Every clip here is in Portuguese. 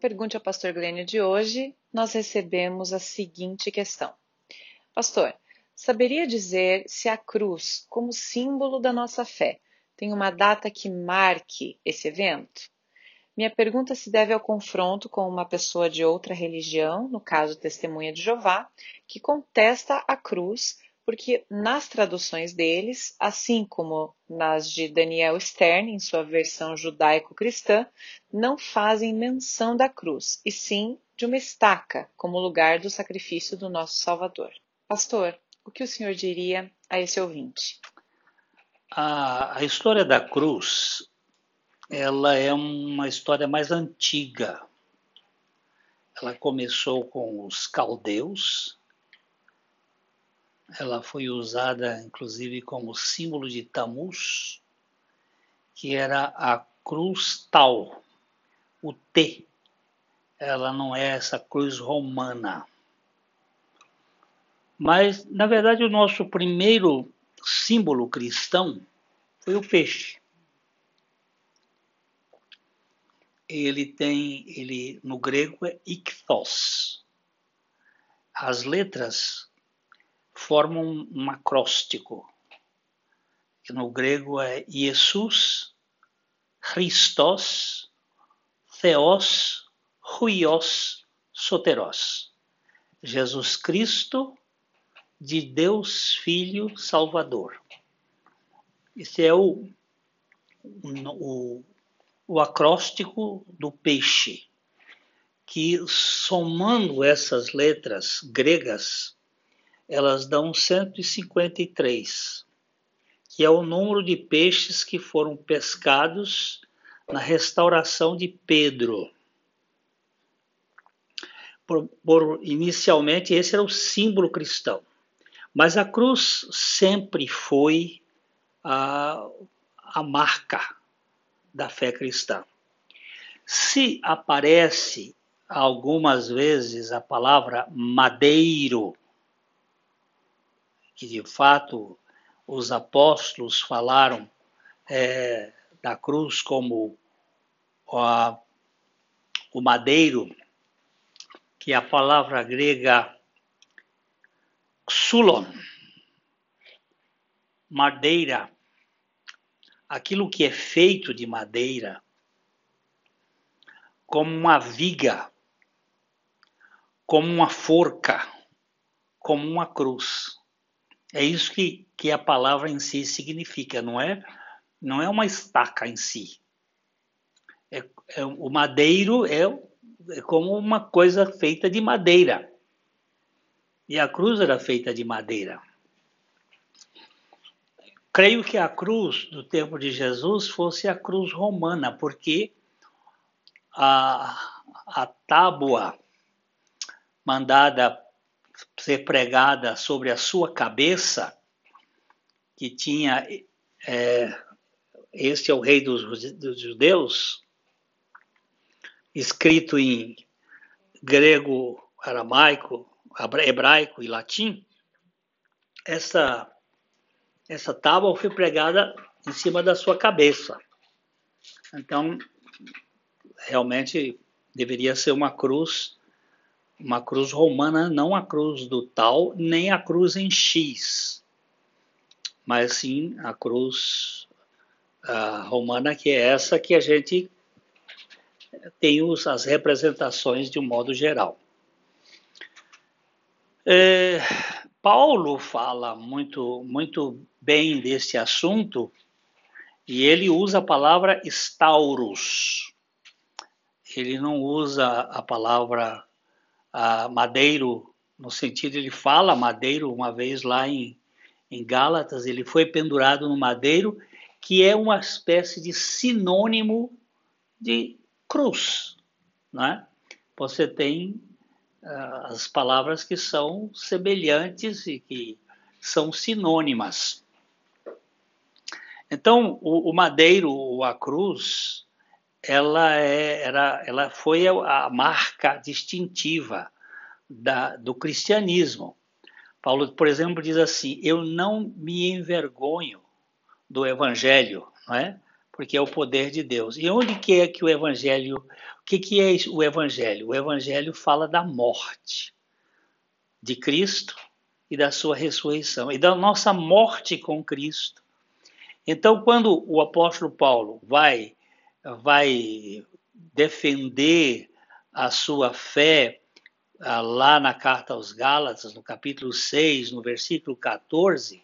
Pergunte ao Pastor Glênio de hoje, nós recebemos a seguinte questão. Pastor, saberia dizer se a cruz, como símbolo da nossa fé, tem uma data que marque esse evento? Minha pergunta se deve ao confronto com uma pessoa de outra religião, no caso Testemunha de Jeová, que contesta a cruz porque nas traduções deles, assim como nas de Daniel Stern, em sua versão judaico-cristã, não fazem menção da cruz, e sim de uma estaca como lugar do sacrifício do nosso Salvador. Pastor, o que o senhor diria a esse ouvinte? A, a história da cruz, ela é uma história mais antiga. Ela começou com os caldeus, ela foi usada inclusive como símbolo de Tammuz, que era a cruz tal, o T. Ela não é essa cruz romana. Mas, na verdade, o nosso primeiro símbolo cristão foi o peixe. Ele tem, ele no grego é ichthos. As letras formam um acróstico, que no grego é Jesus, Christos, Theos, Huios, Soteros. Jesus Cristo, de Deus Filho Salvador. Esse é o, o, o acróstico do peixe, que somando essas letras gregas, elas dão 153, que é o número de peixes que foram pescados na restauração de Pedro. Por, por, inicialmente, esse era o símbolo cristão. Mas a cruz sempre foi a, a marca da fé cristã. Se aparece algumas vezes a palavra madeiro que de fato os apóstolos falaram é, da cruz como a, o madeiro, que a palavra grega xulon, madeira, aquilo que é feito de madeira, como uma viga, como uma forca, como uma cruz. É isso que, que a palavra em si significa, não é? Não é uma estaca em si. É, é o madeiro é, é como uma coisa feita de madeira. E a cruz era feita de madeira. Creio que a cruz do tempo de Jesus fosse a cruz romana, porque a, a tábua mandada ser pregada sobre a sua cabeça, que tinha é, este é o rei dos, dos judeus, escrito em grego, aramaico, hebraico e latim, essa, essa tábua foi pregada em cima da sua cabeça. Então, realmente deveria ser uma cruz uma cruz romana, não a cruz do tal, nem a cruz em X, mas sim a cruz uh, romana, que é essa que a gente tem os, as representações de um modo geral. É, Paulo fala muito, muito bem desse assunto e ele usa a palavra estauros. Ele não usa a palavra a Madeiro, no sentido, ele fala Madeiro uma vez lá em, em Gálatas, ele foi pendurado no Madeiro, que é uma espécie de sinônimo de cruz. Né? Você tem uh, as palavras que são semelhantes e que são sinônimas. Então, o, o madeiro, ou a cruz, ela, é, era, ela foi a marca distintiva da, do cristianismo. Paulo, por exemplo, diz assim: Eu não me envergonho do evangelho, não é? porque é o poder de Deus. E onde que é que o evangelho, o que que é o evangelho? O evangelho fala da morte de Cristo e da sua ressurreição e da nossa morte com Cristo. Então, quando o apóstolo Paulo vai vai defender a sua fé ah, lá na carta aos Gálatas, no capítulo 6, no versículo 14,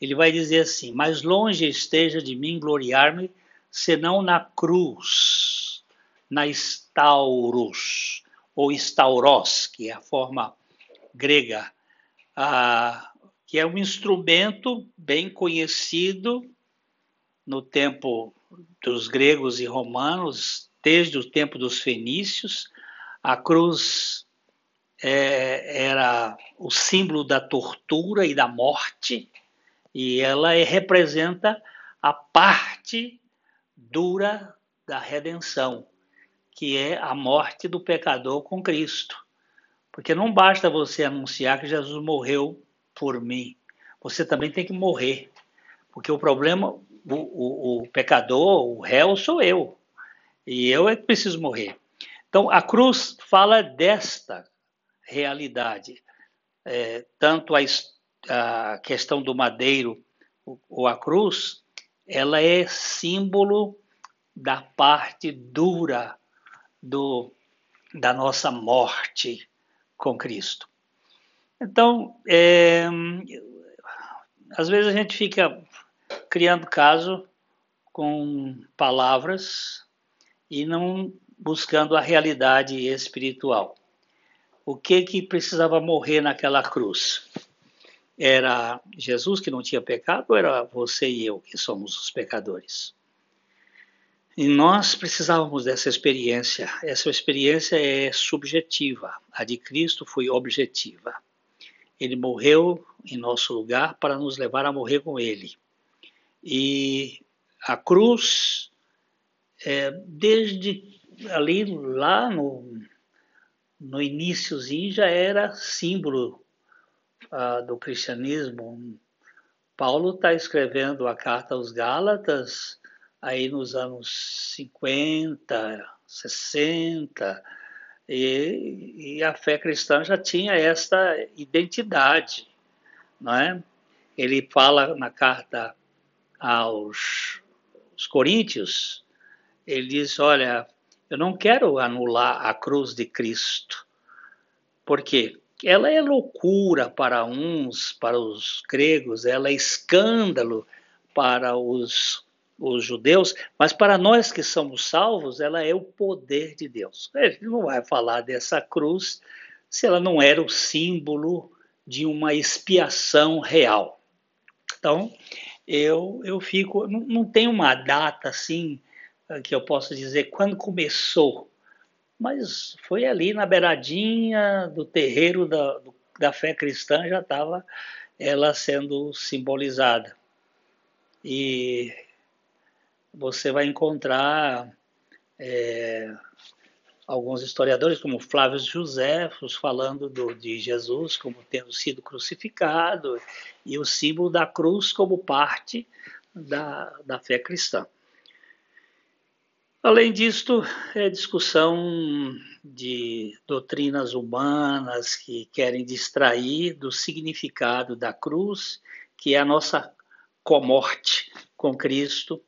ele vai dizer assim: Mais longe esteja de mim gloriar-me, senão na cruz, na estauros, ou estauros, que é a forma grega, ah, que é um instrumento bem conhecido no tempo dos gregos e romanos, desde o tempo dos fenícios. A cruz é, era o símbolo da tortura e da morte, e ela é, representa a parte dura da redenção, que é a morte do pecador com Cristo. Porque não basta você anunciar que Jesus morreu por mim, você também tem que morrer. Porque o problema, o, o, o pecador, o réu sou eu. E eu é que preciso morrer. Então a cruz fala desta realidade. É, tanto a, a, questão do madeiro ou a cruz, ela é símbolo da parte dura do, da nossa morte com Cristo. Então, é, às vezes a gente fica criando caso com palavras e não buscando a realidade espiritual o que que precisava morrer naquela cruz? Era Jesus que não tinha pecado ou era você e eu que somos os pecadores? E nós precisávamos dessa experiência. Essa experiência é subjetiva. A de Cristo foi objetiva. Ele morreu em nosso lugar para nos levar a morrer com Ele. E a cruz, é, desde ali lá no no iníciozinho já era símbolo uh, do cristianismo. Paulo está escrevendo a carta aos Gálatas aí nos anos 50, 60, e, e a fé cristã já tinha esta identidade, não é? Ele fala na carta aos, aos Coríntios, ele diz, olha, eu não quero anular a cruz de Cristo. Por quê? Ela é loucura para uns, para os gregos, ela é escândalo para os, os judeus, mas para nós que somos salvos, ela é o poder de Deus. A gente não vai falar dessa cruz se ela não era o símbolo de uma expiação real. Então, eu, eu fico, não, não tem uma data assim que eu posso dizer quando começou, mas foi ali na beiradinha do terreiro da, da fé cristã já estava ela sendo simbolizada. E você vai encontrar é, alguns historiadores, como Flávio José, falando do, de Jesus como tendo sido crucificado, e o símbolo da cruz como parte da, da fé cristã. Além disto, é discussão de doutrinas humanas que querem distrair do significado da cruz, que é a nossa comorte com Cristo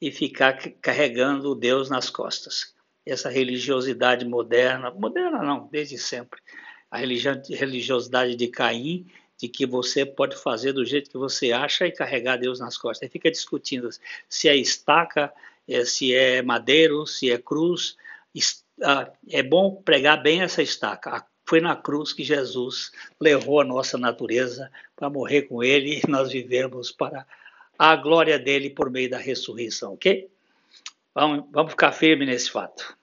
e ficar carregando Deus nas costas. Essa religiosidade moderna, moderna não, desde sempre, a religiosidade de Caim, de que você pode fazer do jeito que você acha e carregar Deus nas costas. Aí fica discutindo se é estaca é, se é madeiro, se é cruz. É bom pregar bem essa estaca. Foi na cruz que Jesus levou a nossa natureza para morrer com ele e nós vivemos para a glória dele por meio da ressurreição, ok? Vamos, vamos ficar firme nesse fato.